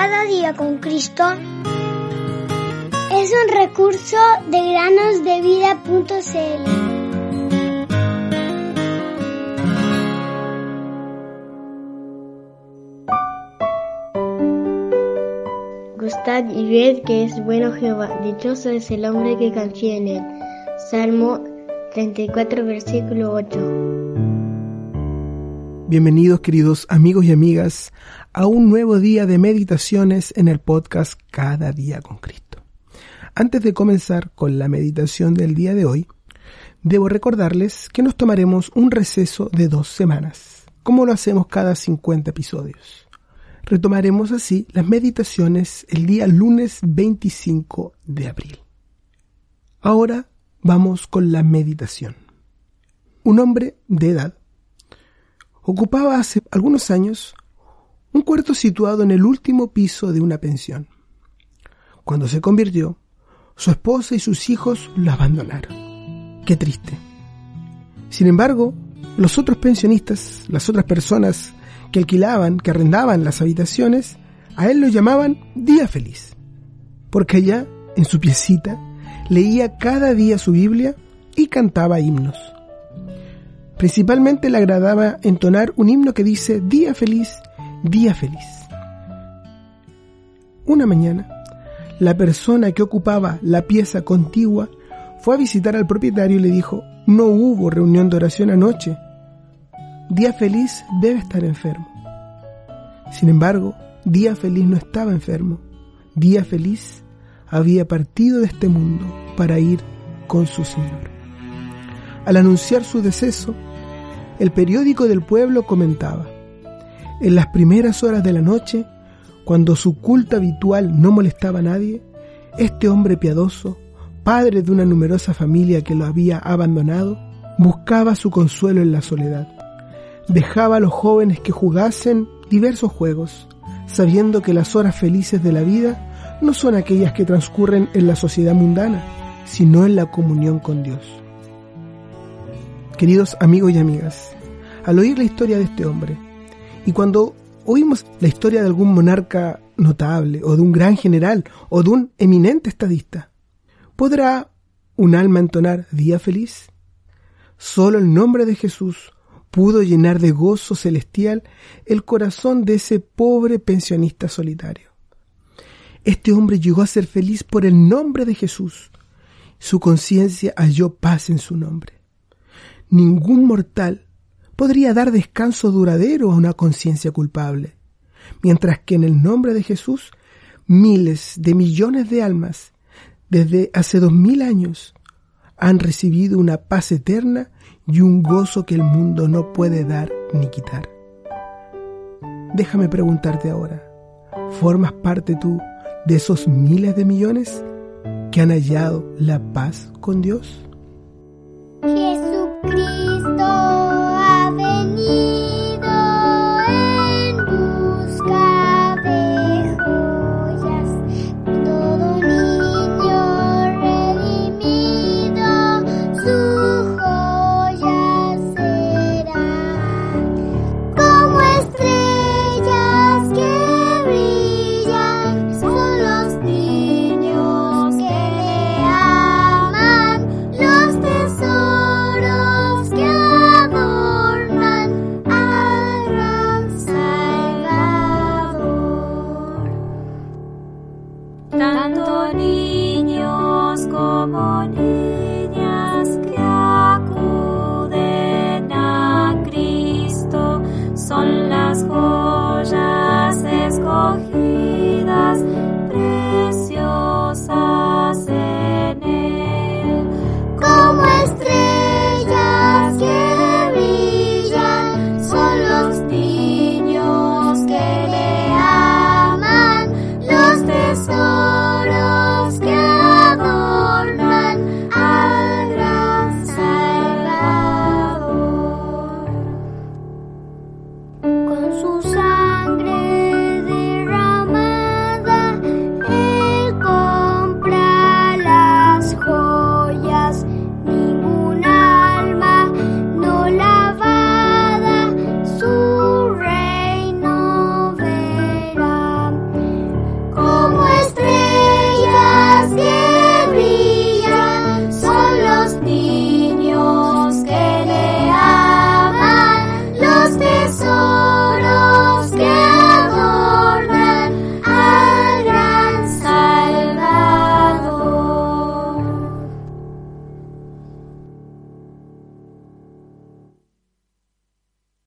Cada día con Cristo es un recurso de granosdevida.cl. Gustad y ved que es bueno Jehová, dichoso es el hombre que confía en él. Salmo 34, versículo 8. Bienvenidos queridos amigos y amigas a un nuevo día de meditaciones en el podcast Cada día con Cristo. Antes de comenzar con la meditación del día de hoy, debo recordarles que nos tomaremos un receso de dos semanas, como lo hacemos cada 50 episodios. Retomaremos así las meditaciones el día lunes 25 de abril. Ahora vamos con la meditación. Un hombre de edad ocupaba hace algunos años un cuarto situado en el último piso de una pensión. Cuando se convirtió, su esposa y sus hijos lo abandonaron. Qué triste. Sin embargo, los otros pensionistas, las otras personas que alquilaban, que arrendaban las habitaciones, a él lo llamaban Día Feliz, porque allá, en su piecita, leía cada día su Biblia y cantaba himnos. Principalmente le agradaba entonar un himno que dice Día feliz, día feliz. Una mañana, la persona que ocupaba la pieza contigua fue a visitar al propietario y le dijo, no hubo reunión de oración anoche. Día feliz debe estar enfermo. Sin embargo, Día feliz no estaba enfermo. Día feliz había partido de este mundo para ir con su Señor. Al anunciar su deceso, el periódico del pueblo comentaba, en las primeras horas de la noche, cuando su culto habitual no molestaba a nadie, este hombre piadoso, padre de una numerosa familia que lo había abandonado, buscaba su consuelo en la soledad. Dejaba a los jóvenes que jugasen diversos juegos, sabiendo que las horas felices de la vida no son aquellas que transcurren en la sociedad mundana, sino en la comunión con Dios. Queridos amigos y amigas, al oír la historia de este hombre, y cuando oímos la historia de algún monarca notable, o de un gran general, o de un eminente estadista, ¿podrá un alma entonar día feliz? Solo el nombre de Jesús pudo llenar de gozo celestial el corazón de ese pobre pensionista solitario. Este hombre llegó a ser feliz por el nombre de Jesús. Su conciencia halló paz en su nombre ningún mortal podría dar descanso duradero a una conciencia culpable, mientras que en el nombre de Jesús miles de millones de almas desde hace dos mil años han recibido una paz eterna y un gozo que el mundo no puede dar ni quitar. Déjame preguntarte ahora, ¿formas parte tú de esos miles de millones que han hallado la paz con Dios? Sus